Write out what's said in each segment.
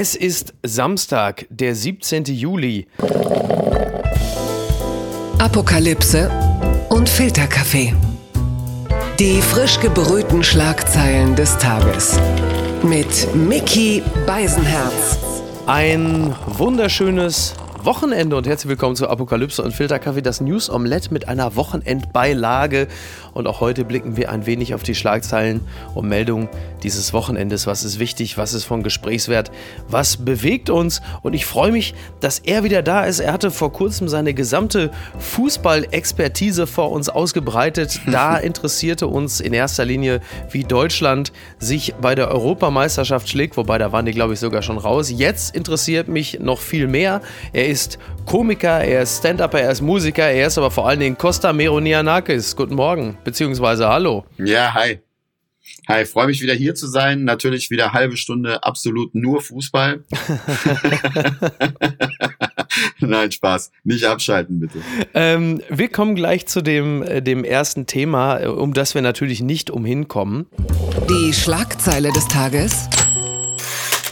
Es ist Samstag, der 17. Juli. Apokalypse und Filterkaffee. Die frisch gebrühten Schlagzeilen des Tages. Mit Mickey Beisenherz. Ein wunderschönes Wochenende und herzlich willkommen zu Apokalypse und Filterkaffee, das News Omelette mit einer Wochenendbeilage. Und auch heute blicken wir ein wenig auf die Schlagzeilen und Meldungen dieses Wochenendes. Was ist wichtig? Was ist von Gesprächswert? Was bewegt uns? Und ich freue mich, dass er wieder da ist. Er hatte vor kurzem seine gesamte Fußballexpertise vor uns ausgebreitet. Da interessierte uns in erster Linie, wie Deutschland sich bei der Europameisterschaft schlägt. Wobei, da waren die, glaube ich, sogar schon raus. Jetzt interessiert mich noch viel mehr. Er ist Komiker, er ist Stand-Upper, er ist Musiker, er ist aber vor allen Dingen Costa Meronianakis. Guten Morgen, beziehungsweise hallo. Ja, hi. Hi, freue mich wieder hier zu sein. Natürlich wieder halbe Stunde absolut nur Fußball. Nein, Spaß. Nicht abschalten, bitte. Ähm, wir kommen gleich zu dem, äh, dem ersten Thema, äh, um das wir natürlich nicht umhin kommen. Die Schlagzeile des Tages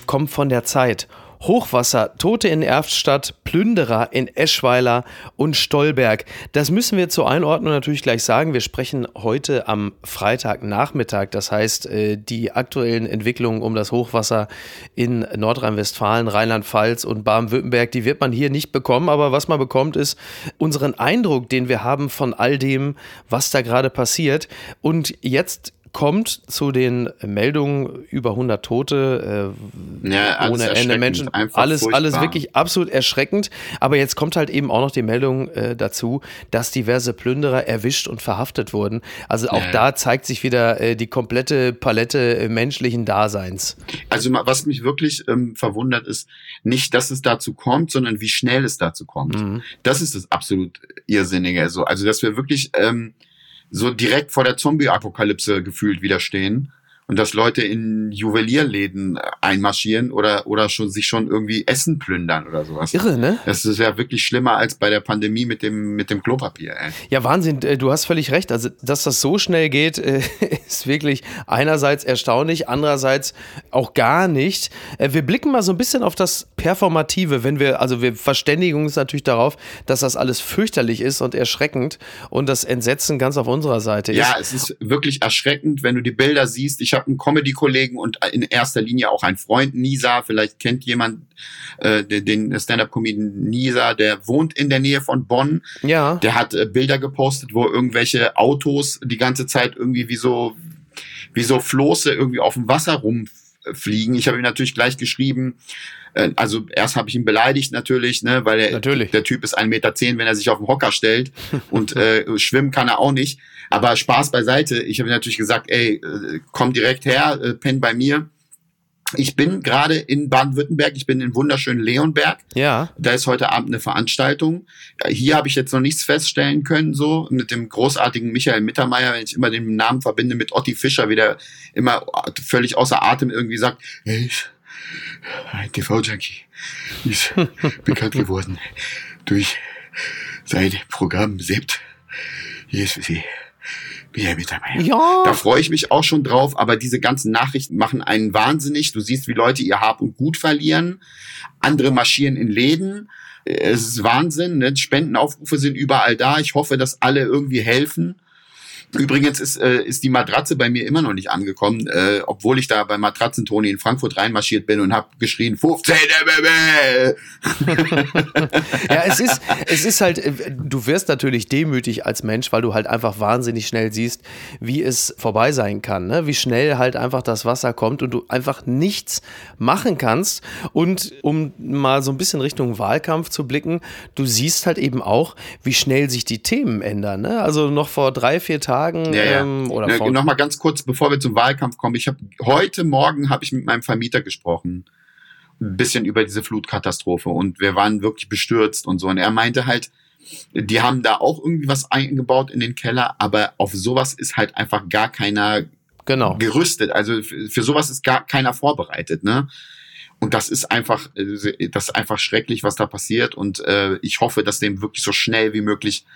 kommt von der Zeit. Hochwasser, Tote in Erftstadt, Plünderer in Eschweiler und Stolberg. Das müssen wir zur Einordnung natürlich gleich sagen. Wir sprechen heute am Freitagnachmittag. Das heißt, äh, die aktuellen Entwicklungen um das Hochwasser in Nordrhein-Westfalen, Rheinland-Pfalz und Baden-Württemberg, die wird man hier nicht bekommen. Aber was man bekommt, ist unseren Eindruck, den wir haben von all dem, was da gerade passiert. Und jetzt kommt zu den Meldungen über 100 Tote, äh, ja, ohne Ende Menschen. Alles, alles wirklich absolut erschreckend. Aber jetzt kommt halt eben auch noch die Meldung äh, dazu, dass diverse Plünderer erwischt und verhaftet wurden. Also auch ja. da zeigt sich wieder äh, die komplette Palette äh, menschlichen Daseins. Also was mich wirklich ähm, verwundert ist, nicht, dass es dazu kommt, sondern wie schnell es dazu kommt. Mhm. Das ist das absolut Irrsinnige. Also, also dass wir wirklich ähm, so direkt vor der Zombie-Apokalypse gefühlt widerstehen und dass Leute in Juwelierläden einmarschieren oder, oder schon, sich schon irgendwie Essen plündern oder sowas. Irre, ne? Das ist ja wirklich schlimmer als bei der Pandemie mit dem, mit dem Klopapier, ey. Ja, Wahnsinn, äh, du hast völlig recht. Also, dass das so schnell geht, äh, ist wirklich einerseits erstaunlich, andererseits auch gar nicht. Äh, wir blicken mal so ein bisschen auf das Performative, wenn wir, also wir verständigen uns natürlich darauf, dass das alles fürchterlich ist und erschreckend und das Entsetzen ganz auf unserer Seite ist. Ja, es ist wirklich erschreckend, wenn du die Bilder siehst. Ich habe einen Comedy-Kollegen und in erster Linie auch einen Freund, Nisa. Vielleicht kennt jemand äh, den Stand-up-Comedian Nisa, der wohnt in der Nähe von Bonn. Ja. Der hat äh, Bilder gepostet, wo irgendwelche Autos die ganze Zeit irgendwie wie so wie so Floße irgendwie auf dem Wasser rumfliegen. Ich habe ihm natürlich gleich geschrieben, äh, also erst habe ich ihn beleidigt natürlich, ne, weil er, natürlich. der Typ ist 1,10 Meter, zehn, wenn er sich auf den Hocker stellt und äh, schwimmen kann er auch nicht. Aber Spaß beiseite. Ich habe natürlich gesagt, ey, äh, komm direkt her, äh, penn bei mir. Ich bin gerade in Baden-Württemberg, ich bin in wunderschönen Leonberg. Ja. Da ist heute Abend eine Veranstaltung. Hier habe ich jetzt noch nichts feststellen können, so mit dem großartigen Michael Mittermeier, wenn ich immer den Namen verbinde mit Otti Fischer, wie der immer völlig außer Atem irgendwie sagt, hey, ein TV-Junkie ist bekannt geworden durch sein Programm Sept. Hier ist für Sie ja, Ja. Da freue ich mich auch schon drauf, aber diese ganzen Nachrichten machen einen wahnsinnig. Du siehst, wie Leute ihr Hab und Gut verlieren. Andere marschieren in Läden. Es ist Wahnsinn. Ne? Spendenaufrufe sind überall da. Ich hoffe, dass alle irgendwie helfen. Übrigens ist, äh, ist die Matratze bei mir immer noch nicht angekommen, äh, obwohl ich da bei Matratzentoni in Frankfurt reinmarschiert bin und habe geschrien, 15 Ja, es ist, es ist halt, äh, du wirst natürlich demütig als Mensch, weil du halt einfach wahnsinnig schnell siehst, wie es vorbei sein kann, ne? wie schnell halt einfach das Wasser kommt und du einfach nichts machen kannst. Und um mal so ein bisschen Richtung Wahlkampf zu blicken, du siehst halt eben auch, wie schnell sich die Themen ändern. Ne? Also noch vor drei, vier Tagen Tagen ja, ja. Ähm, oder ja, noch mal ganz kurz, bevor wir zum Wahlkampf kommen. Ich habe heute Morgen habe ich mit meinem Vermieter gesprochen, ein bisschen über diese Flutkatastrophe und wir waren wirklich bestürzt und so. Und er meinte halt, die haben da auch irgendwie was eingebaut in den Keller, aber auf sowas ist halt einfach gar keiner genau. gerüstet. Also für, für sowas ist gar keiner vorbereitet, ne? Und das ist einfach, äh, das ist einfach schrecklich, was da passiert. Und äh, ich hoffe, dass dem wirklich so schnell wie möglich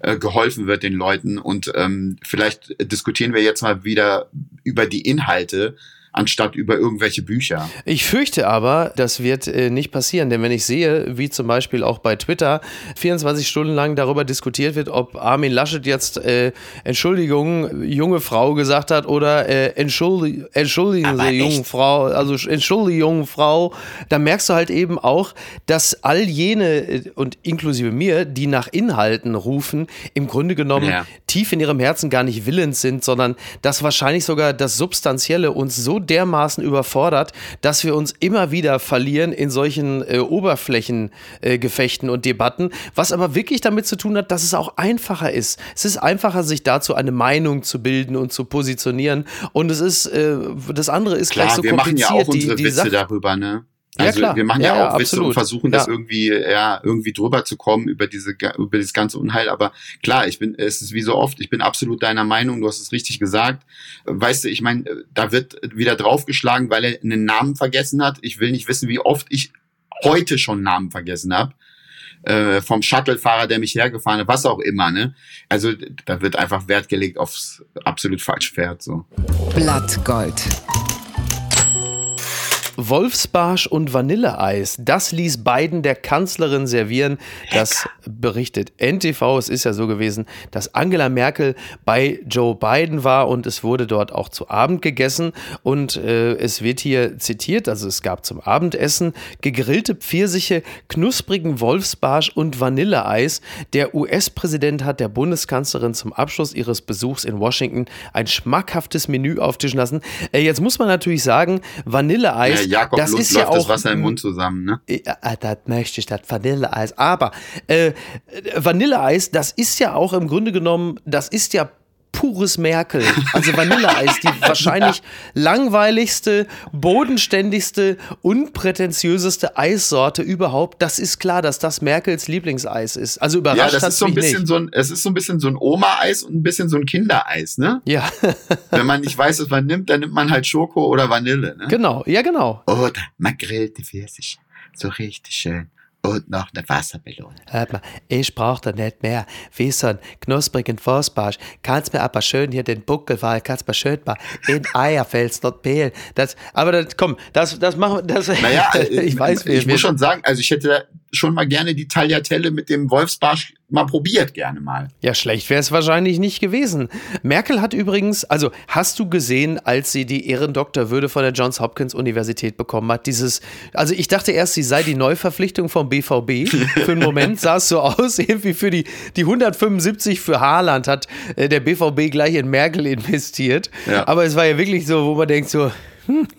äh, geholfen wird den Leuten. Und ähm, vielleicht diskutieren wir jetzt mal wieder über die Inhalte. Anstatt über irgendwelche Bücher. Ich fürchte aber, das wird äh, nicht passieren, denn wenn ich sehe, wie zum Beispiel auch bei Twitter 24 Stunden lang darüber diskutiert wird, ob Armin Laschet jetzt äh, Entschuldigung, junge Frau gesagt hat oder äh, Entschuldi Entschuldigen Aber Sie, junge Frau, also Entschuldigung, Frau, da merkst du halt eben auch, dass all jene äh, und inklusive mir, die nach Inhalten rufen, im Grunde genommen Ja. tief in ihrem Herzen gar nicht willens sind, sondern dass wahrscheinlich sogar das Substanzielle uns so dermaßen überfordert, dass wir uns immer wieder verlieren in solchen äh, Oberflächengefechten äh, und Debatten, was aber wirklich damit zu tun hat, dass es auch einfacher ist. Es ist einfacher, sich dazu eine Meinung zu bilden und zu positionieren und es ist, äh, das andere ist gleich Klar, so wir machen kompliziert. ja auch unsere die, die Witze Sache, darüber, ne? Ja, Also klar. wir machen ja, Ja, ja, auch Witze und versuchen das Ja. irgendwie, ja, irgendwie drüber zu kommen über diese, über dieses ganze Unheil. Aber klar, ich bin, es ist wie so oft, ich bin absolut deiner Meinung, du hast es richtig gesagt. Weißt du, ich meine, da wird wieder draufgeschlagen, weil er einen Namen vergessen hat. Ich will nicht wissen, wie oft ich heute schon Namen vergessen habe. Äh, vom Shuttlefahrer, der mich hergefahren hat, was auch immer, ne? Also da wird einfach Wert gelegt aufs absolut falsche Pferd, so. Blattgold. Wolfsbarsch und Vanilleeis, das ließ Biden der Kanzlerin servieren. Das berichtet NTV. Es ist ja so gewesen, dass Angela Merkel bei Joe Biden war und es wurde dort auch zu Abend gegessen. Und äh, es wird hier zitiert, also es gab zum Abendessen gegrillte Pfirsiche, knusprigen Wolfsbarsch und Vanilleeis. Der US-Präsident hat der Bundeskanzlerin zum Abschluss ihres Besuchs in Washington ein schmackhaftes Menü auftischen lassen. Äh, jetzt muss man natürlich sagen, Vanilleeis, Jakob das Lutz ist ja läuft das auch Wasser im Mund zusammen, ne? ja, ah, das möchte ich, das Vanilleeis. Aber äh, Vanilleeis, das ist ja auch im Grunde genommen, das ist ja pures Merkel. Also Vanilleeis, die wahrscheinlich langweiligste, bodenständigste, unprätentiöseste Eissorte überhaupt. Das ist klar, dass das Merkels Lieblingseis ist. Also überrascht Ja, das ist so ein bisschen nicht. so ein, es ist so ein bisschen so ein Oma-Eis und ein bisschen so ein Kindereis, ne? Ja, Wenn man nicht weiß, was man nimmt, dann nimmt man halt Schoko oder Vanille, ne? genau, ja genau. Oder man grillte Pfirsich. So richtig schön. Und noch eine Wassermelone. Hört mal, ich brauch da nicht mehr. Wie so ein knusprigen Forstbarsch. Kannst mir aber schön hier den Buckel, weil kannst mir schön mal in Eierfels dort pehlen. Das, aber das, komm, das, das machen wir, das, Naja, ich weiß, ich wir, muss schon sagen, also ich hätte schon mal gerne die Tagliatelle mit dem Wolfsbarsch mal probiert, gerne mal. Ja, schlecht wäre es wahrscheinlich nicht gewesen. Merkel hat übrigens, also hast du gesehen, als sie die Ehrendoktorwürde von der Johns Hopkins Universität bekommen hat, dieses, also ich dachte erst, sie sei die Neuverpflichtung vom BVB. Für einen Moment sah es so aus, irgendwie für die, die 175 für Haaland hat äh, der BVB gleich in Merkel investiert. Ja. Aber es war ja wirklich so, wo man denkt so,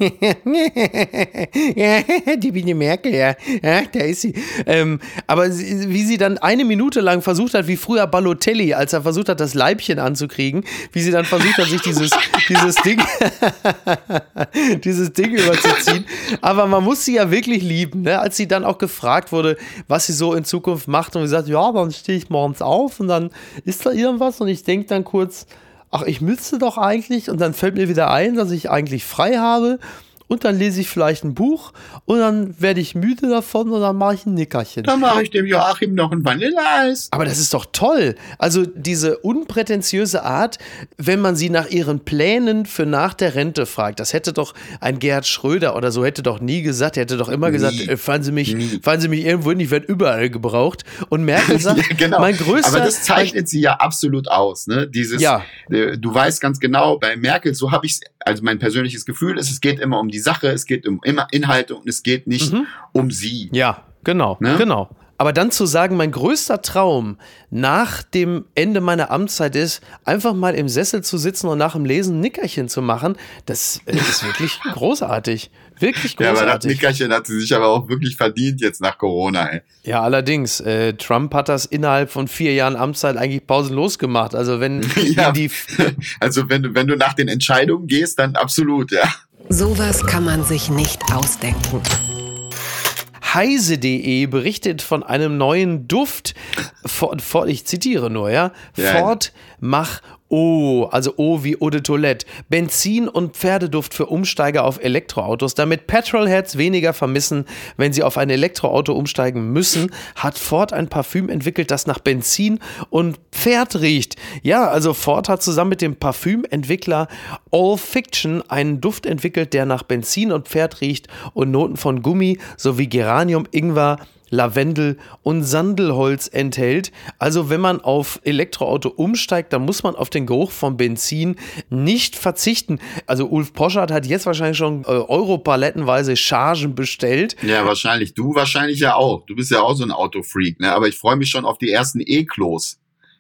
ja, die Biene Merkel, ja. ja, da ist sie. Ähm, aber sie, wie sie dann eine Minute lang versucht hat, wie früher Balotelli, als er versucht hat, das Leibchen anzukriegen, wie sie dann versucht hat, sich dieses, dieses Ding, dieses Ding überzuziehen. Aber man muss sie ja wirklich lieben, ne? als sie dann auch gefragt wurde, was sie so in Zukunft macht und sie sagt, ja, dann stehe ich morgens auf und dann ist da irgendwas und ich denke dann kurz, ach, ich müsste doch eigentlich und dann fällt mir wieder ein, dass ich eigentlich frei habe und dann lese ich vielleicht ein Buch und dann werde ich müde davon und dann mache ich ein Nickerchen. Dann mache ich dem Joachim noch ein Vanilleeis. Aber das ist doch toll. Also diese unprätentiöse Art, wenn man sie nach ihren Plänen für nach der Rente fragt. Das hätte doch ein Gerhard Schröder oder so hätte doch nie gesagt. Er hätte doch immer Nie. gesagt, äh, fahren Sie mich, Nie. fahren Sie mich irgendwo hin, ich werde überall gebraucht. Und Merkel sagt, Ja, genau. mein größter... Aber das zeichnet sie ja absolut aus, ne? Dieses, Ja. äh, du weißt ganz genau, bei Merkel, so habe ich also mein persönliches Gefühl ist, es geht immer um die Sache, es geht um immer Inhalte und es geht nicht um sie. Ja, genau, Ne? genau. Aber dann zu sagen, mein größter Traum nach dem Ende meiner Amtszeit ist, einfach mal im Sessel zu sitzen und nach dem Lesen ein Nickerchen zu machen, das äh, ist wirklich großartig. Wirklich Ja, aber das großartig. Nickerchen hat sie sich aber auch wirklich verdient jetzt nach Corona, ey. Ja, allerdings, äh, Trump hat das innerhalb von vier Jahren Amtszeit eigentlich pausenlos gemacht. Also wenn Ja. die Also wenn du, wenn du nach den Entscheidungen gehst, dann absolut, ja. Sowas kann man sich nicht ausdenken. Heise.de berichtet von einem neuen Duft. Ford, Ford, ich zitiere nur, ja. Ja. Ford, mach Oh, also O wie Eau de Toilette. Benzin und Pferdeduft für Umsteiger auf Elektroautos. Damit Petrolheads weniger vermissen, wenn sie auf ein Elektroauto umsteigen müssen, hat Ford ein Parfüm entwickelt, das nach Benzin und Pferd riecht. Ja, also Ford hat zusammen mit dem Parfümentwickler All Fiction einen Duft entwickelt, der nach Benzin und Pferd riecht und Noten von Gummi sowie Geranium, Ingwer, Lavendel und Sandelholz enthält. Also wenn man auf Elektroauto umsteigt, dann muss man auf den Geruch von Benzin nicht verzichten. Also Ulf Poschardt hat jetzt wahrscheinlich schon äh, Europalettenweise Chargen bestellt. Ja, wahrscheinlich. Du wahrscheinlich ja auch. Du bist ja auch so ein Autofreak, ne? Aber ich freue mich schon auf die ersten E-Klos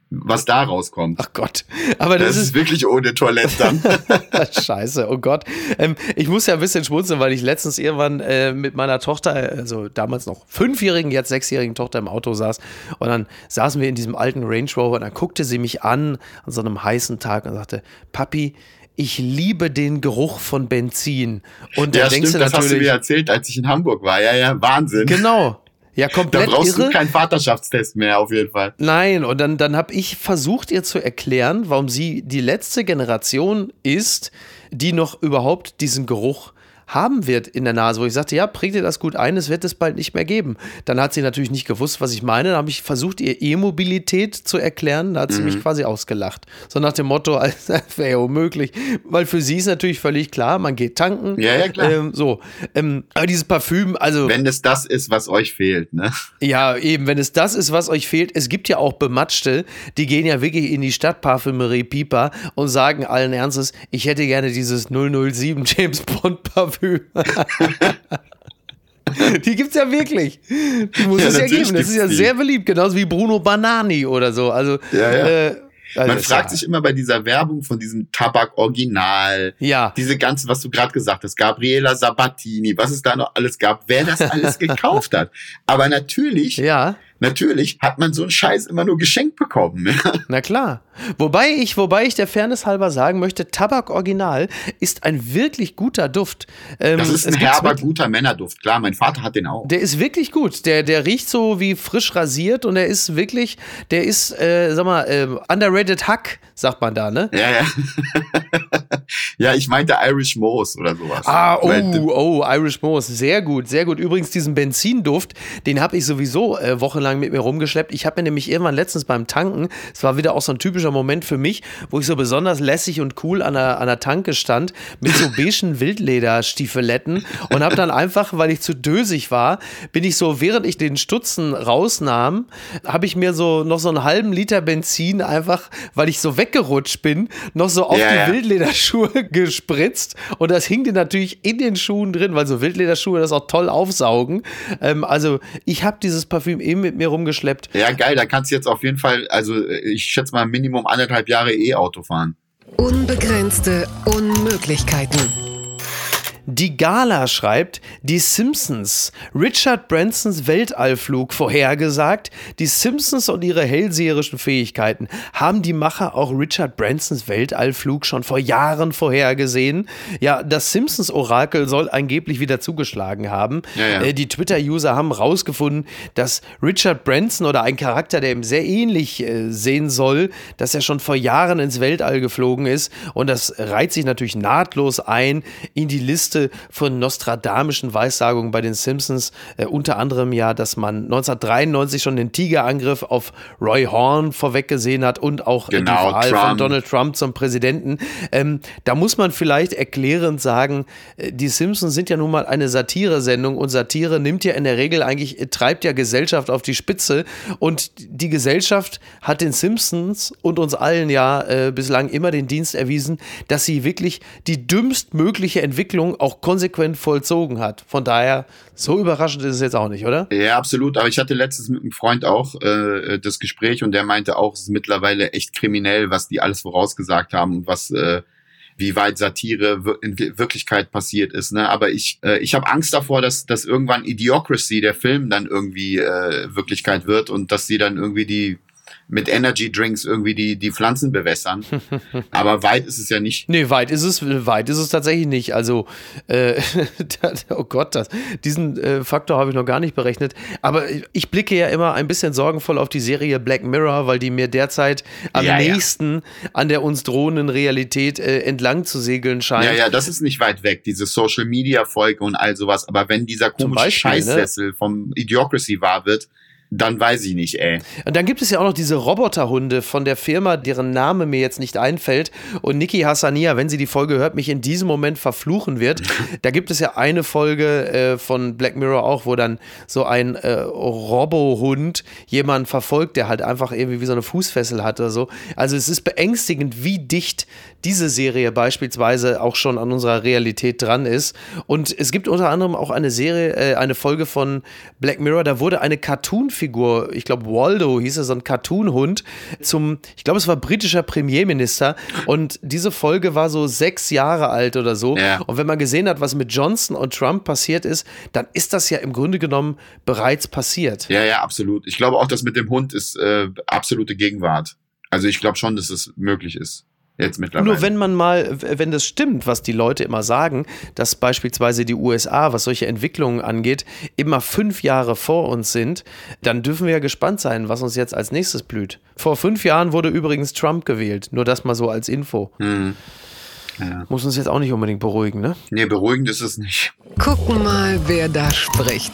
was da rauskommt. Ach Gott. Aber das, das ist, ist, wirklich ohne Toilette dann. Scheiße, oh Gott. Ähm, ich muss ja ein bisschen schmunzeln, weil ich letztens irgendwann äh, mit meiner Tochter, also damals noch fünfjährigen, jetzt sechsjährigen Tochter im Auto saß. Und dann saßen wir in diesem alten Range Rover und dann guckte sie mich an an so einem heißen Tag und sagte, Papi, ich liebe den Geruch von Benzin. Und ja, stimmt, das hast du mir erzählt, als ich in Hamburg war. Ja, ja, Wahnsinn. Genau. Ja, komplett Da brauchst irre. du keinen Vaterschaftstest mehr, auf jeden Fall. Nein, und dann, dann habe ich versucht, ihr zu erklären, warum sie die letzte Generation ist, die noch überhaupt diesen Geruch haben wird in der Nase, wo ich sagte, ja, prägt dir das gut ein, es wird es bald nicht mehr geben. Dann hat sie natürlich nicht gewusst, was ich meine. Dann habe ich versucht, ihr E-Mobilität zu erklären. Da hat sie mhm. mich quasi ausgelacht. So nach dem Motto, das wäre ja unmöglich. Weil für sie ist natürlich völlig klar, man geht tanken. Ja, ja, klar. Ähm, so. Ähm, aber dieses Parfüm, also. Wenn es das ist, was euch fehlt, ne? Ja, eben, wenn es das ist, was euch fehlt. Es gibt ja auch Bematschte, die gehen ja wirklich in die Stadtparfümerie Pieper und sagen allen Ernstes, ich hätte gerne dieses 007 James Bond Parfüm Parfüm. die gibt es ja wirklich. Die muss ja, es ja geben. Das ist ja die. sehr beliebt, genauso wie Bruno Banani oder so. Also, ja, ja. Äh, also Man fragt sich immer bei dieser Werbung von diesem Tabak Original, ja. diese ganzen, was du gerade gesagt hast, Gabriela Sabatini, was es da noch alles gab, wer das alles gekauft hat. Aber natürlich ja natürlich hat man so einen Scheiß immer nur geschenkt bekommen. Na klar. Wobei ich, wobei ich der Fairness halber sagen möchte, Tabak Original ist ein wirklich guter Duft. Ähm, das ist ein herber, guter Männerduft. Klar, mein Vater hat den auch. Der ist wirklich gut. Der, der riecht so wie frisch rasiert und er ist wirklich, der ist, äh, sag mal, äh, underrated Hack, sagt man da, ne? Ja, ja. ja, ich meinte Irish Moss oder sowas. Ah, oh, oh, Irish Moss. Sehr gut, sehr gut. Übrigens, diesen Benzinduft, den habe ich sowieso äh, wochenlang lang mit mir rumgeschleppt. Ich habe mir nämlich irgendwann letztens beim Tanken, es war wieder auch so ein typischer Moment für mich, wo ich so besonders lässig und cool an der, an der Tanke stand, mit so beigen Wildlederstiefeletten und habe dann einfach, weil ich zu dösig war, bin ich so, während ich den Stutzen rausnahm, habe ich mir so noch so einen halben Liter Benzin einfach, weil ich so weggerutscht bin, noch so auf ja, die. Wildlederschuhe gespritzt und das hing dir natürlich in den Schuhen drin, weil so Wildlederschuhe das auch toll aufsaugen. Ähm, also ich habe dieses Parfüm eben mit mir rumgeschleppt. Ja, geil, da kannst du jetzt auf jeden Fall, also ich schätze mal Minimum anderthalb Jahre E-Auto fahren. Unbegrenzte Unmöglichkeiten. Die Gala schreibt, die Simpsons, Richard Bransons Weltallflug vorhergesagt. Die Simpsons und ihre hellseherischen Fähigkeiten haben die Macher auch Richard Bransons Weltallflug schon vor Jahren vorhergesehen. Ja, das Simpsons-Orakel soll angeblich wieder zugeschlagen haben. Ja, ja. Äh, die Twitter-User haben rausgefunden, dass Richard Branson oder ein Charakter, der ihm sehr ähnlich äh, sehen soll, dass er schon vor Jahren ins Weltall geflogen ist. Und das reiht sich natürlich nahtlos ein in die Liste Liste von nostradamischen Weissagungen bei den Simpsons. Äh, unter anderem ja, dass man 1993 schon den Tigerangriff auf Roy Horn vorweggesehen hat und auch genau, die Wahl Trump. von Donald Trump zum Präsidenten. Ähm, da muss man vielleicht erklärend sagen, äh, die Simpsons sind ja nun mal eine Satire-Sendung und Satire nimmt ja in der Regel eigentlich, äh, treibt ja Gesellschaft auf die Spitze und die Gesellschaft hat den Simpsons und uns allen ja äh, bislang immer den Dienst erwiesen, dass sie wirklich die dümmstmögliche Entwicklung auch konsequent vollzogen hat. Von daher, so überraschend ist es jetzt auch nicht, oder? Ja, absolut. Aber ich hatte letztens mit einem Freund auch äh, das Gespräch und der meinte auch, es ist mittlerweile echt kriminell, was die alles vorausgesagt haben und was äh, wie weit Satire in Wirklichkeit passiert ist. Ne? Aber ich, äh, ich habe Angst davor, dass, dass irgendwann Idiocracy, der Film, dann irgendwie äh, Wirklichkeit wird und dass sie dann irgendwie die mit Energy Drinks irgendwie die, die Pflanzen bewässern. Aber weit ist es ja nicht. Nee, weit ist es, weit ist es tatsächlich nicht. Also, äh, oh Gott, das, diesen äh, Faktor habe ich noch gar nicht berechnet. Aber ich blicke ja immer ein bisschen sorgenvoll auf die Serie Black Mirror, weil die mir derzeit am Ja, ja. nächsten an der uns drohenden Realität äh, entlang zu segeln scheint. Ja, ja, das ist nicht weit weg, diese Social Media Folge und all sowas. Aber wenn dieser komische Beispiel, ne? Scheißsessel vom Idiocracy wahr wird, dann weiß ich nicht, ey. Und dann gibt es ja auch noch diese Roboterhunde von der Firma, deren Name mir jetzt nicht einfällt. Und Niki Hassania, wenn sie die Folge hört, mich in diesem Moment verfluchen wird. Da gibt es ja eine Folge äh, von Black Mirror auch, wo dann so ein äh, Robohund jemanden verfolgt, der halt einfach irgendwie wie so eine Fußfessel hat oder so. Also es ist beängstigend, wie dicht diese Serie beispielsweise auch schon an unserer Realität dran ist. Und es gibt unter anderem auch eine Serie, äh, eine Folge von Black Mirror, da wurde eine Cartoon-Figur, ich glaube Waldo hieß er, so ein Cartoon-Hund, zum, ich glaube es war britischer Premierminister. Und diese Folge war so sechs Jahre alt oder so. Ja. Und wenn man gesehen hat, was mit Johnson und Trump passiert ist, dann ist das ja im Grunde genommen bereits passiert. Ja, ja, absolut. Ich glaube auch, das mit dem Hund ist äh, absolute Gegenwart. Also ich glaube schon, dass es möglich ist. Jetzt mittlerweile. Nur wenn man mal, wenn das stimmt, was die Leute immer sagen, dass beispielsweise die USA, was solche Entwicklungen angeht, immer fünf Jahre vor uns sind, dann dürfen wir ja gespannt sein, was uns jetzt als nächstes blüht. Vor fünf Jahren wurde übrigens Trump gewählt, nur das mal so als Info. Hm. Ja. Muss uns jetzt auch nicht unbedingt beruhigen, ne? Nee, beruhigend ist es nicht. Gucken mal, wer da spricht.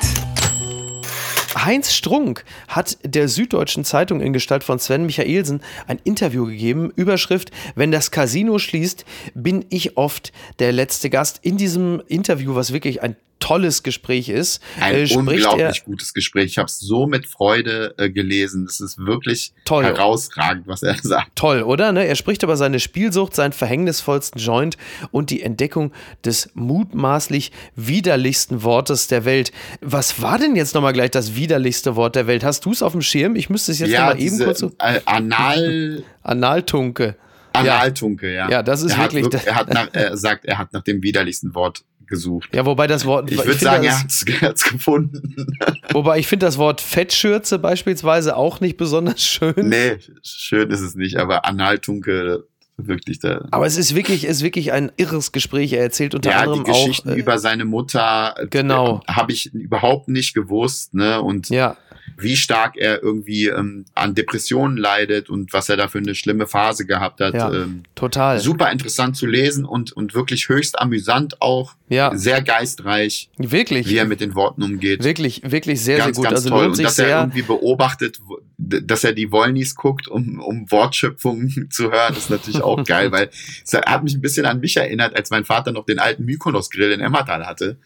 Heinz Strunk hat der Süddeutschen Zeitung in Gestalt von Sven Michaelsen ein Interview gegeben. Überschrift: Wenn das Casino schließt, bin ich oft der letzte Gast. In diesem Interview, was wirklich ein tolles Gespräch ist, Ein äh, unglaublich er. gutes Gespräch. Ich habe es so mit Freude äh, gelesen. Das ist wirklich Toll. herausragend, was er sagt. Toll, oder? Ne? Er spricht über seine Spielsucht, seinen verhängnisvollsten Joint und die Entdeckung des mutmaßlich widerlichsten Wortes der Welt. Was war denn jetzt nochmal gleich das widerlichste Wort der Welt? Hast du es auf dem Schirm? Ich müsste es jetzt ja, nochmal eben kurz so. äh, Anal, Analtunke. Analtunke, ja. Ja, das ist er hat wirklich- wirk- Er hat nach, er sagt, er hat nach dem widerlichsten Wort gesucht. Ja, wobei das Wort. Ich würde sagen, das, er hat's, er hat's gefunden. Wobei ich finde das Wort Fettschürze beispielsweise auch nicht besonders schön. nee, schön ist es nicht, aber Analtunke, wirklich da. Aber es ist wirklich, ist wirklich ein irres Gespräch. Er erzählt unter Ja, die anderem Geschichten auch. äh, über seine Mutter äh, Genau. habe ich überhaupt nicht gewusst, ne? Und ja, wie stark er irgendwie ähm, an Depressionen leidet und was er da für eine schlimme Phase gehabt hat. Ja. Ähm, total. super interessant zu lesen und, und wirklich höchst amüsant auch. Ja, Sehr geistreich, wirklich. wie er mit den Worten umgeht. Wirklich, wirklich sehr, ganz, sehr gut. ganz Also toll. lohnt Und sich dass er irgendwie beobachtet, dass er die Wollnies guckt, um, um Wortschöpfungen zu hören, ist natürlich auch geil, weil es hat mich ein bisschen an mich erinnert, als mein Vater noch den alten Mykonos-Grill in Emmertal hatte.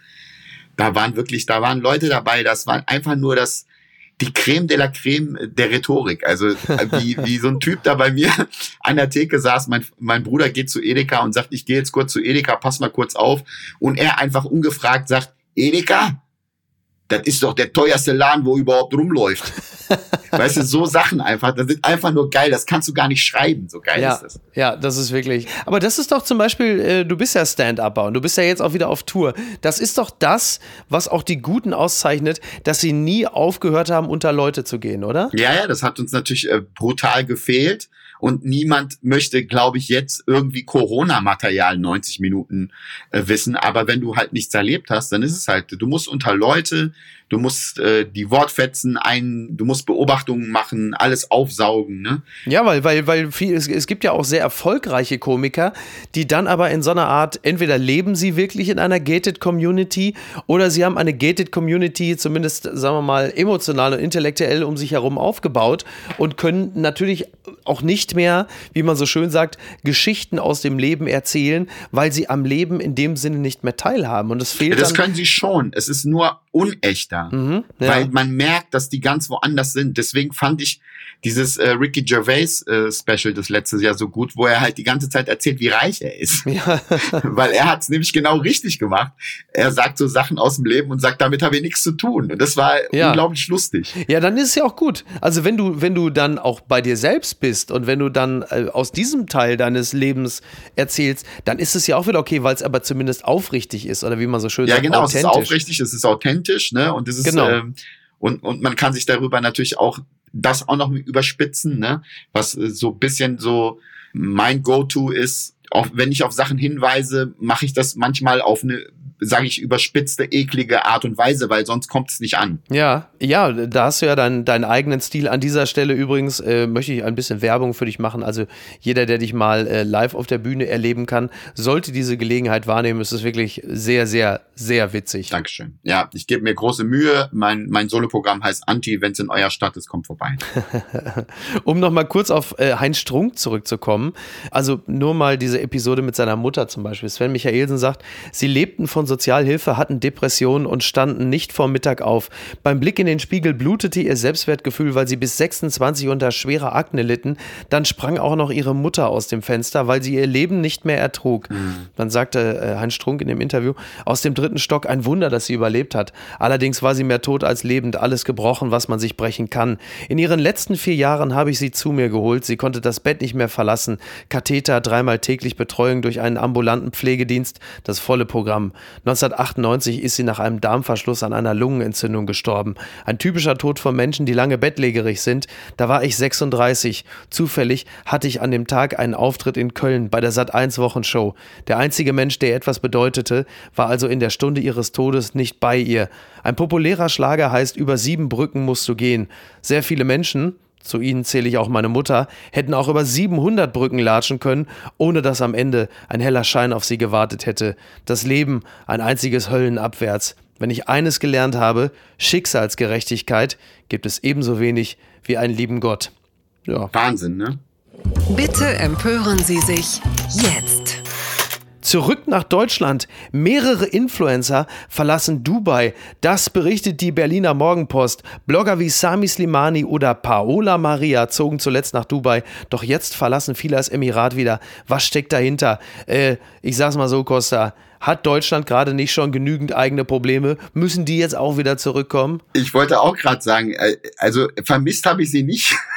Da waren wirklich, da waren Leute dabei, das war einfach nur das, die Creme de la Creme der Rhetorik. Also äh, wie, wie so ein Typ da bei mir an der Theke saß, mein, mein Bruder geht zu Edeka und sagt, ich gehe jetzt kurz zu Edeka, pass mal kurz auf. Und er einfach ungefragt sagt, Edeka, das ist doch der teuerste Laden, wo überhaupt rumläuft. weißt du, so Sachen einfach, das sind einfach nur geil, das kannst du gar nicht schreiben, so geil Ja, ist das. ja, das ist wirklich. Aber das ist doch zum Beispiel, äh, du bist ja Stand-Upper und du bist ja jetzt auch wieder auf Tour. Das ist doch das, was auch die Guten auszeichnet, dass sie nie aufgehört haben, unter Leute zu gehen, oder? Ja, ja, das hat uns natürlich äh, brutal gefehlt. Und niemand möchte, glaube ich, jetzt irgendwie Corona-Material 90 Minuten äh, wissen. Aber wenn du halt nichts erlebt hast, dann ist es halt, du musst unter Leute, du musst äh, die Wortfetzen ein, du musst Beobachtungen machen, alles aufsaugen, ne? Ja, weil, weil, weil viel, es, es gibt ja auch sehr erfolgreiche Komiker, die dann aber in so einer Art, entweder leben sie wirklich in einer gated Community oder sie haben eine gated Community, zumindest, sagen wir mal, emotional und intellektuell um sich herum aufgebaut und können natürlich auch nicht mehr, wie man so schön sagt, Geschichten aus dem Leben erzählen, weil sie am Leben in dem Sinne nicht mehr teilhaben. Und es fehlt Ja, das können sie schon. Es ist nur unechter. Mhm, ja. Weil man merkt, dass die ganz woanders sind. Deswegen fand ich dieses äh, Ricky Gervais äh, Special das letzte Jahr so gut, wo er halt die ganze Zeit erzählt, wie reich er ist. ja. Weil er hat es nämlich genau richtig gemacht. Er sagt so Sachen aus dem Leben und sagt, damit habe ich nichts zu tun. Und das war Ja. unglaublich lustig. Ja, dann ist es ja auch gut. Also wenn du, wenn du dann auch bei dir selbst bist und wenn du dann äh, aus diesem Teil deines Lebens erzählst, dann ist es ja auch wieder okay, weil es aber zumindest aufrichtig ist oder wie man so schön Ja, sagt, genau, es ist aufrichtig, es ist authentisch, ne? Und es ist Genau. ähm, und, und man kann sich darüber natürlich auch das auch noch überspitzen, ne? Was äh, so bisschen so mein Go-To ist, auch wenn ich auf Sachen hinweise, mache ich das manchmal auf eine sage ich, überspitzte, eklige Art und Weise, weil sonst kommt es nicht an. Ja, ja, da hast du ja deinen, deinen eigenen Stil. An dieser Stelle übrigens äh, möchte ich ein bisschen Werbung für dich machen. Also jeder, der dich mal äh, live auf der Bühne erleben kann, sollte diese Gelegenheit wahrnehmen. Es ist wirklich sehr, sehr, sehr witzig. Dankeschön. Ja, ich gebe mir große Mühe. Mein, mein Soloprogramm heißt Anti. Wenn es in eurer Stadt ist, kommt vorbei. um nochmal kurz auf äh, Heinz Strunk zurückzukommen. Also nur mal diese Episode mit seiner Mutter zum Beispiel. Sven Michaelsen sagt, sie lebten von Sozialhilfe, hatten Depressionen und standen nicht vor Mittag auf. Beim Blick in den Spiegel blutete ihr Selbstwertgefühl, weil sie bis 26 unter schwerer Akne litten. Dann sprang auch noch ihre Mutter aus dem Fenster, weil sie ihr Leben nicht mehr ertrug. Mhm. Dann sagte äh, Heinz Strunk in dem Interview, aus dem dritten Stock ein Wunder, dass sie überlebt hat. Allerdings war sie mehr tot als lebend, alles gebrochen, was man sich brechen kann. In ihren letzten vier Jahren habe ich sie zu mir geholt. Sie konnte das Bett nicht mehr verlassen. Katheter, dreimal täglich Betreuung durch einen ambulanten Pflegedienst, das volle Programm. 1998 ist sie nach einem Darmverschluss an einer Lungenentzündung gestorben. Ein typischer Tod von Menschen, die lange bettlägerig sind. Da war ich 36. Zufällig hatte ich an dem Tag einen Auftritt in Köln bei der Sat1 Wochenshow. Der einzige Mensch, der etwas bedeutete, war also in der Stunde ihres Todes nicht bei ihr. Ein populärer Schlager heißt Über sieben Brücken musst du gehen. Sehr viele Menschen, zu ihnen zähle ich auch meine Mutter, hätten auch über 700 Brücken latschen können, ohne dass am Ende ein heller Schein auf sie gewartet hätte. Das Leben ein einziges Höllenabwärts. Wenn ich eines gelernt habe, Schicksalsgerechtigkeit gibt es ebenso wenig wie einen lieben Gott. Ja. Wahnsinn, ne? Bitte empören Sie sich jetzt. Zurück nach Deutschland. Mehrere Influencer verlassen Dubai. Das berichtet die Berliner Morgenpost. Blogger wie Sami Slimani oder Paola Maria zogen zuletzt nach Dubai. Doch jetzt verlassen viele das Emirat wieder. Was steckt dahinter? Äh, ich sag's mal so, Costa. Hat Deutschland gerade nicht schon genügend eigene Probleme? Müssen die jetzt auch wieder zurückkommen? Ich wollte auch gerade sagen, äh, also vermisst habe ich sie nicht.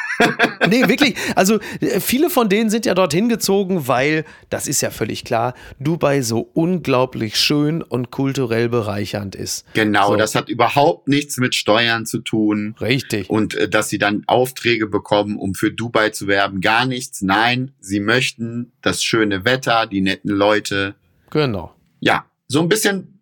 nee, wirklich. Also äh, viele von denen sind ja dorthin gezogen, weil, das ist ja völlig klar, Dubai so unglaublich schön und kulturell bereichernd ist. Genau, so. das hat überhaupt nichts mit Steuern zu tun. Richtig. Und äh, dass sie dann Aufträge bekommen, um für Dubai zu werben, gar nichts. Nein, sie möchten das schöne Wetter, die netten Leute. Genau. Ja, so ein bisschen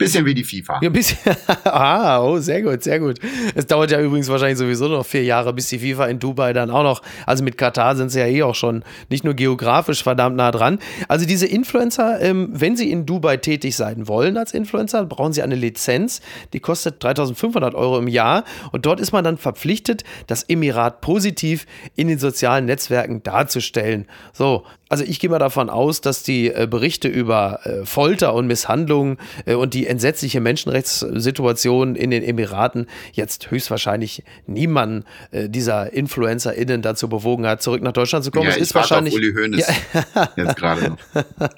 Bisschen wie die FIFA. Ja, bisschen. ah, oh, sehr gut, sehr gut. Es dauert ja übrigens wahrscheinlich sowieso noch vier Jahre, bis die FIFA in Dubai dann auch noch, also mit Katar sind sie ja eh auch schon nicht nur geografisch verdammt nah dran. Also diese Influencer, ähm, wenn sie in Dubai tätig sein wollen als Influencer, brauchen sie eine Lizenz, die kostet 3500 Euro im Jahr und dort ist man dann verpflichtet, das Emirat positiv in den sozialen Netzwerken darzustellen. So, also ich gehe mal davon aus, dass die äh, Berichte über äh, Folter und Misshandlungen äh, und die entsetzliche Menschenrechtssituation in den Emiraten jetzt höchstwahrscheinlich niemanden äh, dieser InfluencerInnen dazu bewogen hat, zurück nach Deutschland zu kommen. Ja, es ist wahrscheinlich. Auf Uli Hoeneß ja. jetzt gerade noch.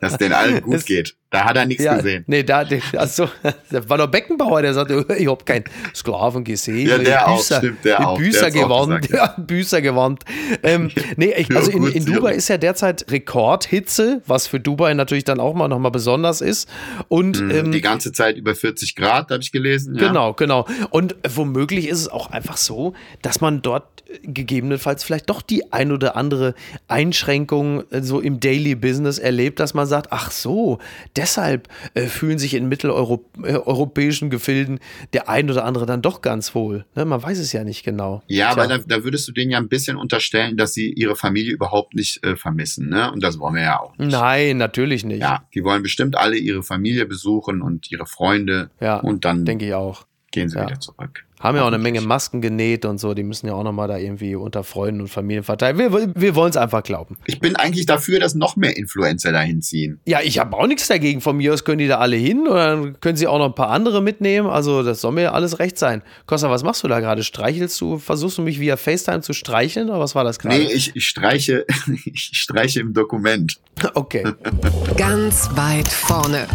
Dass den allen gut es, geht. Da hat er nichts ja, gesehen. Nee, da, also, das war der Beckenbauer, der sagte, ich habe keinen Sklaven gesehen. Ja, der auch, Büßer, stimmt, der auch. Büßer gewarnt, ja, Büßer gewarnt. Ähm, nee, ich, also in, in Dubai ist ja derzeit Rekordhitze, was für Dubai natürlich dann auch mal nochmal besonders ist. Und, mhm, ähm, die ganze Zeit über 40 Grad, habe ich gelesen. Ja. Genau, genau. Und womöglich ist es auch einfach so, dass man dort gegebenenfalls vielleicht doch die ein oder andere Einschränkung äh, so im Daily Business erlebt, dass man sagt, ach so, deshalb äh, fühlen sich in mitteleuropäischen äh, Gefilden der ein oder andere dann doch ganz wohl. Ne? Man weiß es ja nicht genau. Ja, Tja. aber da, da, würdest du denen ja ein bisschen unterstellen, dass sie ihre Familie überhaupt nicht äh, vermissen. Ne? Und das wollen wir ja auch nicht. Nein, natürlich nicht. Ja, die wollen bestimmt alle ihre Familie besuchen und ihre Freunde. Ja, und dann denke ich auch. Gehen sie ja. wieder zurück. Haben ja auch eine Menge Masken genäht und so. Die müssen ja auch nochmal da irgendwie unter Freunden und Familien verteilen. Wir, wir wollen es einfach glauben. Ich bin eigentlich dafür, dass noch mehr Influencer dahin ziehen. Ja, ich habe auch nichts dagegen. Von mir aus können die da alle hin und dann können sie auch noch ein paar andere mitnehmen. Also das soll mir alles recht sein. Costa, was machst du da gerade? Streichelst du, versuchst du mich via FaceTime zu streicheln oder was war das gerade? Nee, ich, ich streiche, ich streiche im Dokument. Okay. Ganz weit vorne.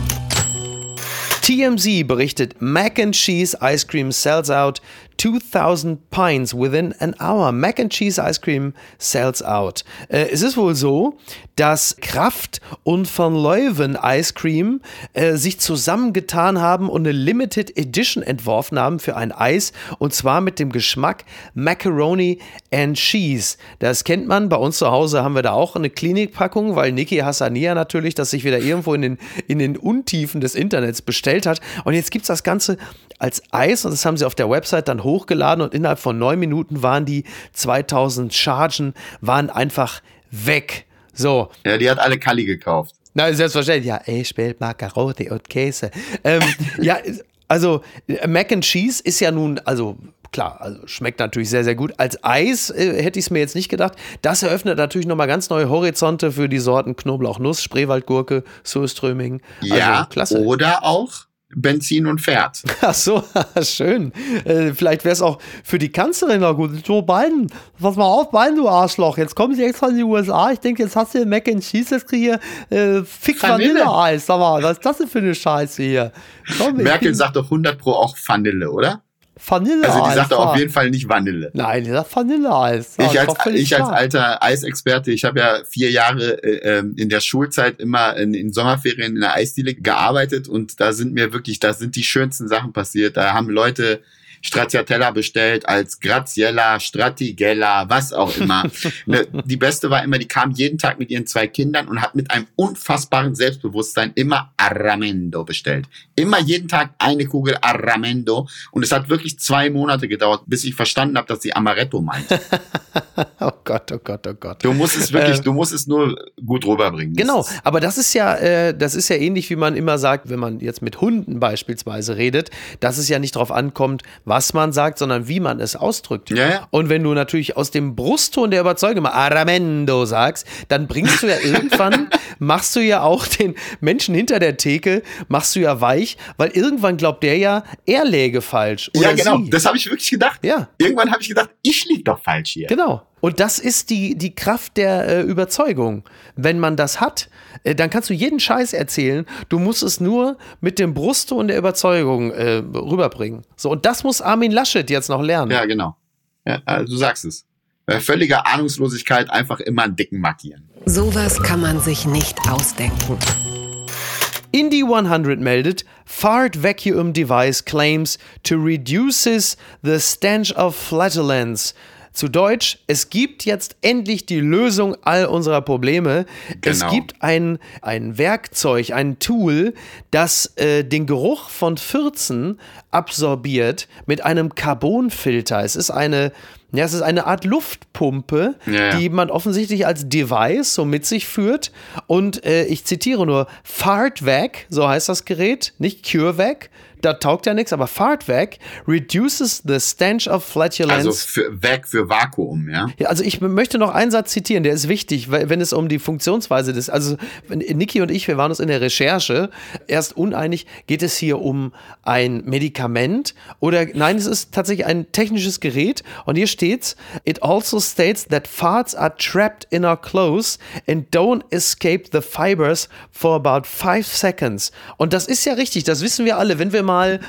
TMZ berichtet, Mac and Cheese Ice Cream sells out 2000 pints within an hour. Mac and Cheese Ice Cream sells out. Äh, es ist wohl so, dass Kraft und Van Leuven Ice Cream äh, sich zusammengetan haben und eine Limited Edition entworfen haben für ein Eis und zwar mit dem Geschmack Macaroni and Cheese. Das kennt man. Bei uns zu Hause haben wir da auch eine Klinikpackung, weil Niki Hassania natürlich das sich wieder irgendwo in den, in den Untiefen des Internets bestellt hat. Und jetzt gibt es das Ganze als Eis und das haben sie auf der Website dann hochgeladen und innerhalb von neun Minuten waren die 2000 Chargen, waren einfach weg. So. Ja, die hat alle Kalli gekauft. Na, selbstverständlich. Ja, ich spiele Macaroni und Käse. Ähm, ja, also Mac and Cheese ist ja nun, also klar, also schmeckt natürlich sehr, sehr gut. Als Eis äh, hätte ich es mir jetzt nicht gedacht. Das eröffnet natürlich nochmal ganz neue Horizonte für die Sorten Knoblauch, Nuss, Spreewaldgurke, Surströming. Also, ja, klasse. Oder auch Benzin und Pferd. Ach so, schön. Äh, vielleicht wäre es auch für die Kanzlerin noch gut. Joe Biden, pass mal auf, Biden, du Arschloch. Jetzt kommen sie extra in die USA. Ich denke, jetzt hast du Mac and Cheese, jetzt kriege ich hier äh, Fick Vanille-Eis. Sag mal, was ist das denn für eine Scheiße hier? Komm, Merkel sagt doch 100 pro auch Vanille, oder? Vanilleeis. Also die sagt auf jeden Fall nicht Vanille. Nein, die sagt Vanilleeis. Ja, ich, als, ich als alter Eisexperte, ich habe ja vier Jahre äh, ähm, in der Schulzeit immer in, in Sommerferien in der Eisdiele gearbeitet und da sind mir wirklich, da sind die schönsten Sachen passiert. Da haben Leute Stracciatella bestellt als Graziella, Stratigella, was auch immer. Ne, die beste war immer, die kam jeden Tag mit ihren zwei Kindern und hat mit einem unfassbaren Selbstbewusstsein immer Arramendo bestellt. Immer jeden Tag eine Kugel Arramendo und es hat wirklich zwei Monate gedauert, bis ich verstanden habe, dass sie Amaretto meint. oh Gott, oh Gott, oh Gott. Du musst es wirklich, äh, du musst es nur gut rüberbringen. Genau, aber das ist ja, äh, das ist ja ähnlich, wie man immer sagt, wenn man jetzt mit Hunden beispielsweise redet, dass es ja nicht darauf ankommt, was man sagt, sondern wie man es ausdrückt. Ja, ja. Und wenn du natürlich aus dem Brustton der Überzeugung mal Aramendo sagst, dann bringst du ja irgendwann, machst du ja auch den Menschen hinter der Theke, machst du ja weich, weil irgendwann glaubt der ja, er läge falsch. ja, genau. Sie. Das habe ich wirklich gedacht. Ja. Irgendwann habe ich gedacht, ich liege doch falsch hier. Genau. Und das ist die, die Kraft der äh, Überzeugung. Wenn man das hat, äh, dann kannst du jeden Scheiß erzählen. Du musst es nur mit dem Brustton der Überzeugung äh, rüberbringen. So, und das muss Armin Laschet jetzt noch lernen. Ja, genau. Ja, also du sagst es. Bei völliger Ahnungslosigkeit einfach immer einen dicken markieren. Sowas kann man sich nicht ausdenken. Indie 100 meldet, Fart Vacuum Device claims to reduces the stench of flatulence. Zu Deutsch, es gibt jetzt endlich die Lösung all unserer Probleme. Genau. Es gibt ein, ein Werkzeug, ein Tool, das äh, den Geruch von Fürzen absorbiert mit einem Carbonfilter. Es ist eine, ja, es ist eine Art Luftpumpe, ja, die man offensichtlich als Device so mit sich führt. Und äh, ich zitiere nur, FartVac, so heißt das Gerät, nicht CureVac, da taugt ja nichts, aber Fart weg reduces the stench of flatulence. Also für, weg für Vakuum, ja? ja? Also ich möchte noch einen Satz zitieren, der ist wichtig, wenn es um die Funktionsweise des, also Niki und ich, wir waren uns in der Recherche erst uneinig, geht es hier um ein Medikament oder nein, es ist tatsächlich ein technisches Gerät und hier steht's, it also states that farts are trapped in our clothes and don't escape the fibers for about five seconds. Und das ist ja richtig, das wissen wir alle, wenn wir mal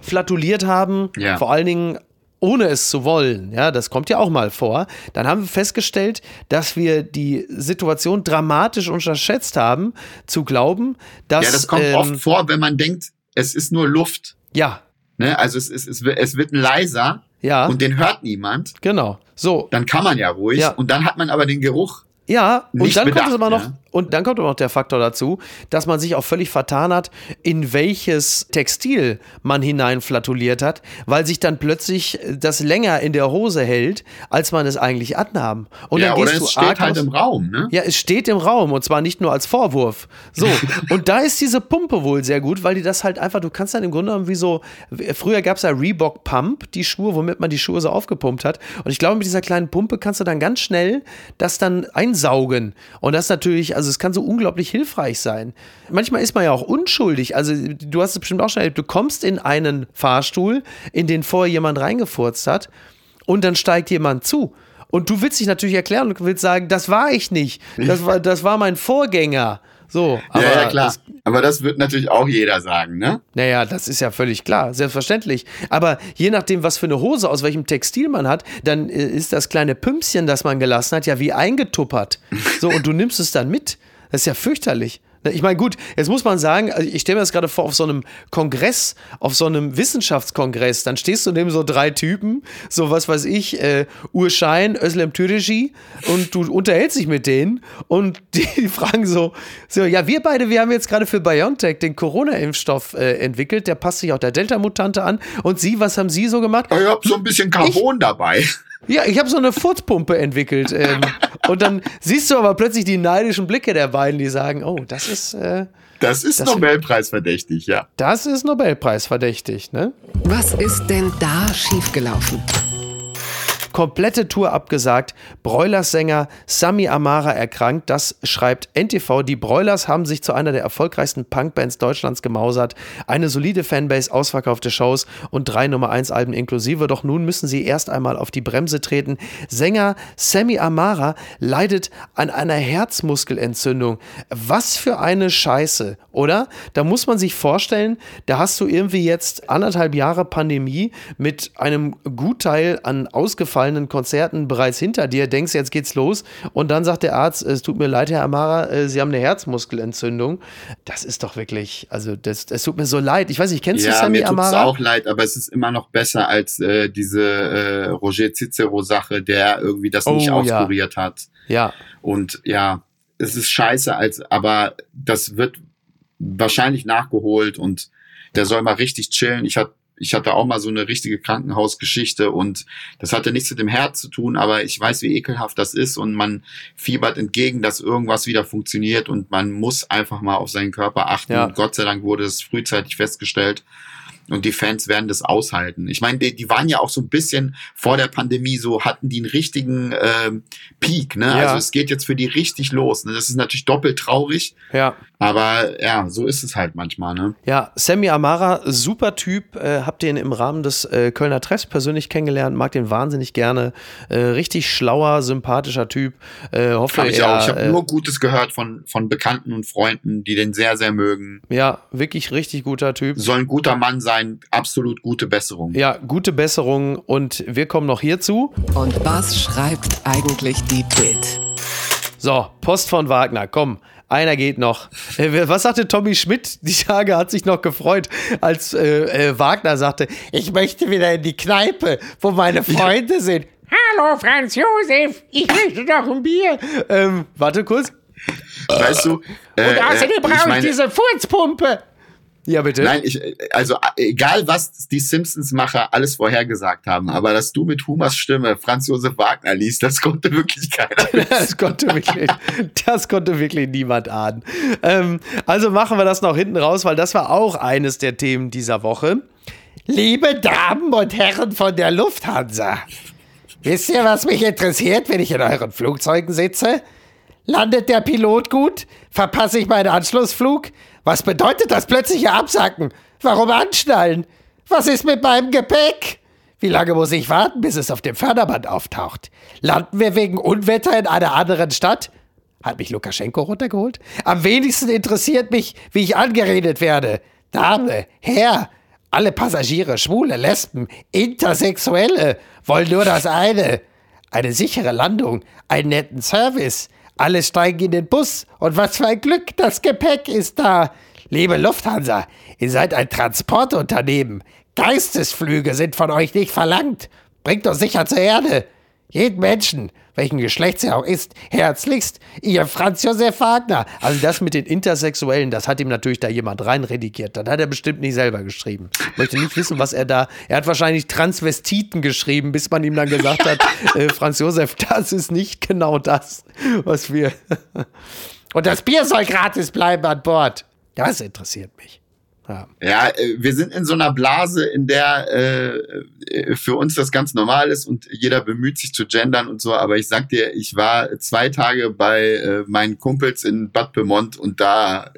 flatuliert haben, ja. vor allen Dingen ohne es zu wollen, ja, das kommt ja auch mal vor, dann haben wir festgestellt, dass wir die Situation dramatisch unterschätzt haben, zu glauben, dass. Ja, das kommt ähm, oft vor, wenn man denkt, es ist nur Luft. Ja. Ne? Also es, es, es, es wird ein leiser ja. und den hört niemand. Genau. So. Dann kann man ja ruhig. Ja. Und dann hat man aber den Geruch. Ja, und dann bedacht, kommt es aber noch, ja. Und dann kommt aber noch der Faktor dazu, dass man sich auch völlig vertan hat, in welches Textil man hineinflatuliert hat, weil sich dann plötzlich das länger in der Hose hält, als man es eigentlich annahm. Und ja, dann gehst oder es steht halt im Raum, ne? Ja, es steht im Raum und zwar nicht nur als Vorwurf. So, und da ist diese Pumpe wohl sehr gut, weil die das halt einfach, du kannst dann im Grunde genommen wie so, früher gab es ja Reebok Pump, die Schuhe, womit man die Schuhe so aufgepumpt hat. Und ich glaube, mit dieser kleinen Pumpe kannst du dann ganz schnell das dann einsaugen. Und das natürlich, also es kann so unglaublich hilfreich sein. Manchmal ist man ja auch unschuldig. Also du hast es bestimmt auch schon erlebt. Du kommst in einen Fahrstuhl, in den vorher jemand reingefurzt hat und dann steigt jemand zu. Und du willst dich natürlich erklären und willst sagen, das war ich nicht. Das war, das war mein Vorgänger. So, aber ja, ja, klar. Das, aber das wird natürlich auch jeder sagen, ne? Naja, das ist ja völlig klar, selbstverständlich. Aber je nachdem, was für eine Hose, aus welchem Textil man hat, dann äh, ist das kleine Pümpchen, das man gelassen hat, ja wie eingetuppert. So, und du nimmst es dann mit. Das ist ja fürchterlich. Ich meine, gut, jetzt muss man sagen, also ich stelle mir das gerade vor, auf so einem Kongress, auf so einem Wissenschaftskongress, dann stehst du neben so drei Typen, so was weiß ich, äh, Urschein, Özlem Türeci, und du unterhältst dich mit denen und die fragen so, so ja, wir beide, wir haben jetzt gerade für BioNTech den Corona-Impfstoff äh, entwickelt, der passt sich auch der Delta-Mutante an. Und Sie, was haben Sie so gemacht? Ich habe so ein bisschen Carbon ich, dabei. Ja, ich habe so eine Furzpumpe entwickelt. Ähm, und dann siehst du aber plötzlich die neidischen Blicke der beiden, die sagen, oh, das ist... Äh, das ist das, Nobelpreisverdächtig, ja. Das ist Nobelpreisverdächtig, ne? Was ist denn da schiefgelaufen? Komplette Tour abgesagt. Broilers Sänger Sami Amara erkrankt. Das schreibt NTV. Die Broilers haben sich zu einer der erfolgreichsten Punkbands Deutschlands gemausert. Eine solide Fanbase, ausverkaufte Shows und drei Nummer 1 Alben inklusive. Doch nun müssen sie erst einmal auf die Bremse treten. Sänger Sami Amara leidet an einer Herzmuskelentzündung. Was für eine Scheiße, oder? Da muss man sich vorstellen, da hast du irgendwie jetzt anderthalb Jahre Pandemie mit einem Gutteil an ausgefallenen ausgefallenen Konzerten bereits hinter dir, denkst, jetzt geht's los und dann sagt der Arzt, es tut mir leid, Herr Amara, äh, Sie haben eine Herzmuskelentzündung. Das ist doch wirklich, also das, das tut mir so leid. Ich weiß nicht, kennst ja, du Sammy mir Amara? Ja, mir auch leid, aber es ist immer noch besser als äh, diese äh, Roger Cicero-Sache, der irgendwie das nicht oh, auskuriert ja. hat. Ja. Und ja, es ist scheiße, als, aber das wird wahrscheinlich nachgeholt und der soll mal richtig chillen. Ich hatte ich hatte auch mal so eine richtige Krankenhausgeschichte und das hatte nichts mit dem Herz zu tun, aber ich weiß, wie ekelhaft das ist und man fiebert entgegen, dass irgendwas wieder funktioniert und man muss einfach mal auf seinen Körper achten. Ja. Und Gott sei Dank wurde es frühzeitig festgestellt. Und die Fans werden das aushalten. Ich meine, die, die waren ja auch so ein bisschen vor der Pandemie so, hatten die einen richtigen äh, Peak. Ne? Ja. Also es geht jetzt für die richtig los. Ne? Das ist natürlich doppelt traurig. Ja. Aber ja, so ist es halt manchmal. Ne? Ja, Sammy Amara, super Typ. Äh, habt ihr ihn im Rahmen des äh, Kölner Treffs persönlich kennengelernt. Mag den wahnsinnig gerne. Äh, richtig schlauer, sympathischer Typ. Äh, hoffe hab ich er, auch. Ich habe äh, nur Gutes gehört von, von Bekannten und Freunden, die den sehr, sehr mögen. Ja, wirklich richtig guter Typ. Soll ein guter Mann sein sein. Absolut gute Besserung. Ja, gute Besserung. Und wir kommen noch hierzu. Und was schreibt eigentlich die Bild? So, Post von Wagner, komm. Einer geht noch. Äh, was sagte Tommy Schmidt? Die Tage hat sich noch gefreut, als äh, äh, Wagner sagte, ich möchte wieder in die Kneipe, wo meine Freunde sind. Hallo Franz Josef, ich möchte doch ein Bier. Ähm, warte kurz. Weißt du? Äh, Und außerdem äh, brauche ich, ich diese Furzpumpe. Ja, bitte. Nein, ich, also egal was die Simpsons-Macher alles vorhergesagt haben, aber dass du mit Humas Stimme Franz Josef Wagner liest, das konnte wirklich keiner. das konnte wirklich, das konnte wirklich niemand ahnen. Ähm, also machen wir das noch hinten raus, weil das war auch eines der Themen dieser Woche. Liebe Damen und Herren von der Lufthansa, wisst ihr, was mich interessiert, wenn ich in euren Flugzeugen sitze? Landet der Pilot gut? Verpasse ich meinen Anschlussflug? Was bedeutet das plötzliche Absacken? Warum anschnallen? Was ist mit meinem Gepäck? Wie lange muss ich warten, bis es auf dem Förderband auftaucht? Landen wir wegen Unwetter in einer anderen Stadt? Hat mich Lukaschenko runtergeholt? Am wenigsten interessiert mich, wie ich angeredet werde. Dame, Herr, alle Passagiere, Schwule, Lesben, Intersexuelle wollen nur das eine. Eine sichere Landung, einen netten Service, alle steigen in den Bus und was für ein Glück, das Gepäck ist da. Liebe Lufthansa, ihr seid ein Transportunternehmen. Geistesflüge sind von euch nicht verlangt. Bringt uns sicher zur Erde. Jeden Menschen, welchen Geschlechts er auch ist, herzlichst, ihr Franz Josef Wagner. Also das mit den Intersexuellen, das hat ihm natürlich da jemand reinredigiert. Das hat er bestimmt nicht selber geschrieben. Ich möchte nicht wissen, was er da. Er hat wahrscheinlich Transvestiten geschrieben, bis man ihm dann gesagt hat, äh, Franz Josef, das ist nicht genau das, was wir. Und das Bier soll gratis bleiben an Bord. Das interessiert mich. Ja. ja, äh, wir sind in so einer Blase, in der äh, äh, für uns das ganz normal ist und jeder bemüht sich zu gendern und so. Aber ich sag dir, ich war zwei Tage bei äh, meinen Kumpels in Bad Pyrmont und da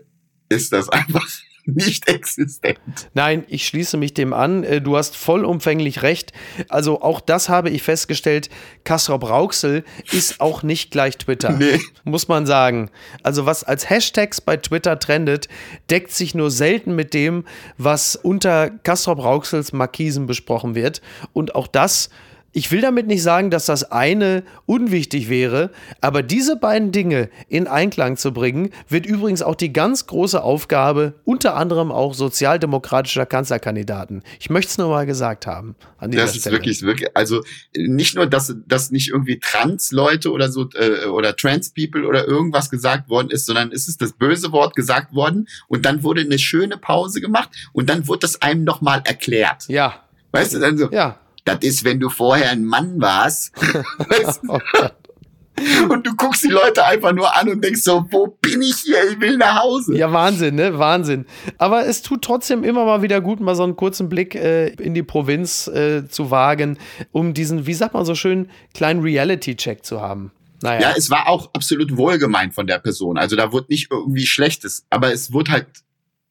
ist das einfach nicht existent. Nein, ich schließe mich dem an. Äh, du hast vollumfänglich recht. Also auch das habe ich festgestellt. Kastrop Rauxel ist auch nicht gleich Twitter. Nee. Muss man sagen. Also was als Hashtags bei Twitter trendet, deckt sich nur selten mit dem, was unter Kastrop Rauxels Markisen besprochen wird. Und auch das ich will damit nicht sagen, dass das eine unwichtig wäre, aber diese beiden Dinge in Einklang zu bringen, wird übrigens auch die ganz große Aufgabe, unter anderem auch sozialdemokratischer Kanzlerkandidaten. Ich möchte es nur mal gesagt haben. An dieser das ist Stelle. wirklich, wirklich, also nicht nur, dass, dass nicht irgendwie Trans-Leute oder so äh, oder Trans-People oder irgendwas gesagt worden ist, sondern es ist das böse Wort gesagt worden und dann wurde eine schöne Pause gemacht und dann wurde das einem nochmal erklärt. Ja. Weißt du, dann so, ja. Das ist, wenn du vorher ein Mann warst. und du guckst die Leute einfach nur an und denkst so, wo bin ich hier? Ich will nach Hause. Ja, Wahnsinn, ne? Wahnsinn. Aber es tut trotzdem immer mal wieder gut, mal so einen kurzen Blick äh, in die Provinz äh, zu wagen, um diesen, wie sagt man so schön, kleinen Reality-Check zu haben. Naja. Ja, es war auch absolut wohlgemeint von der Person. Also da wurde nicht irgendwie Schlechtes, aber es wurde halt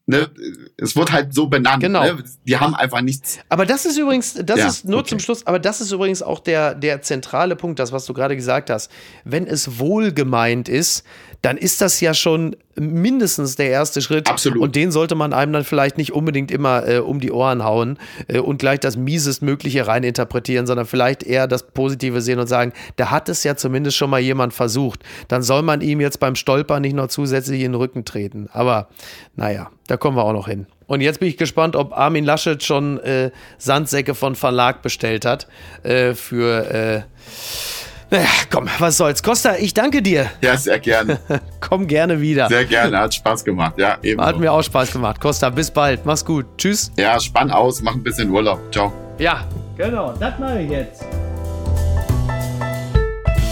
Ne, es wird halt so benannt. Genau. Ne? Die haben einfach nichts. Aber das ist übrigens, das ja, ist nur okay. zum Schluss, aber das ist übrigens auch der, der zentrale Punkt, das, was du gerade gesagt hast. Wenn es wohlgemeint ist, dann ist das ja schon mindestens der erste Schritt. Absolut. Und den sollte man einem dann vielleicht nicht unbedingt immer äh, um die Ohren hauen äh, und gleich das Miesestmögliche reininterpretieren, sondern vielleicht eher das Positive sehen und sagen, da hat es ja zumindest schon mal jemand versucht. Dann soll man ihm jetzt beim Stolpern nicht noch zusätzlich in den Rücken treten. Aber naja, da kommen wir auch noch hin. Und jetzt bin ich gespannt, ob Armin Laschet schon äh, Sandsäcke von Verlag bestellt hat äh, für äh, naja, komm, was soll's. Costa, ich danke dir. Ja, sehr gerne. komm gerne wieder. Sehr gerne, hat Spaß gemacht. Ja, eben. Hat mir auch Spaß gemacht. Costa, bis bald. Mach's gut. Tschüss. Ja, spann aus, mach ein bisschen Urlaub. Ciao. Ja, genau, das mache ich jetzt.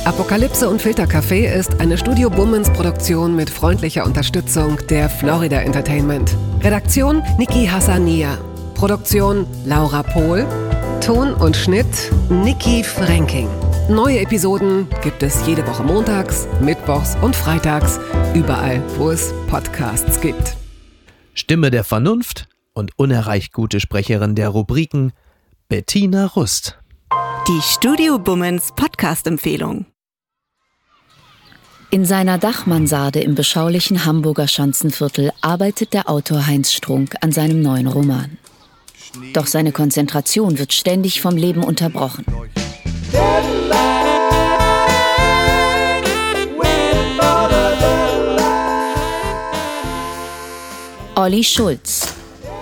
Apokalypse und Filtercafé ist eine Studio Bummens Produktion mit freundlicher Unterstützung der Florida Entertainment. Redaktion Niki Hassania. Produktion Laura Pohl. Ton und Schnitt Niki Franking. Neue Episoden gibt es jede Woche montags, mittwochs und freitags, überall, wo es Podcasts gibt. Stimme der Vernunft und unerreicht gute Sprecherin der Rubriken Bettina Rust. Die Studio Bummens Podcast-Empfehlung. In seiner Dachmansarde im beschaulichen Hamburger Schanzenviertel arbeitet der Autor Heinz Strunk an seinem neuen Roman. Doch seine Konzentration wird ständig vom Leben unterbrochen. Olli Schulz.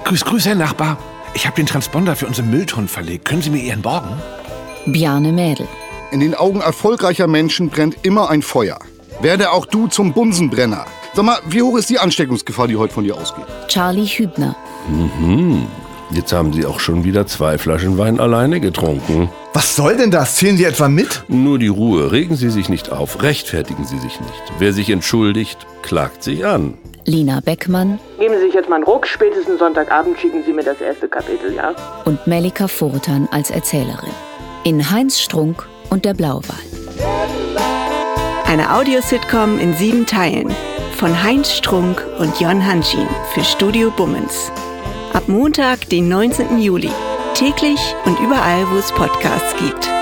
Grüß, grüß, Herr Nachbar. Ich habe den Transponder für unseren Müllton verlegt. Können Sie mir Ihren borgen? Bjarne Mädel. In den Augen erfolgreicher Menschen brennt immer ein Feuer. Werde auch du zum Bunsenbrenner. Sag mal, wie hoch ist die Ansteckungsgefahr, die heute von dir ausgeht? Charlie Hübner. Mhm. Jetzt haben Sie auch schon wieder zwei Flaschen Wein alleine getrunken. Was soll denn das? Zählen Sie etwa mit? Nur die Ruhe. Regen Sie sich nicht auf. Rechtfertigen Sie sich nicht. Wer sich entschuldigt, klagt sich an. Lina Beckmann. Geben Sie sich jetzt mal einen Ruck. Spätestens Sonntagabend schicken Sie mir das erste Kapitel, ja? Und Melika Furtan als Erzählerin. In Heinz Strunk und der Blauwal. Eine Audiositcom in sieben Teilen. Von Heinz Strunk und Jon Hanschin für Studio Bummens. Ab Montag, den 19. Juli. Täglich und überall, wo es Podcasts gibt.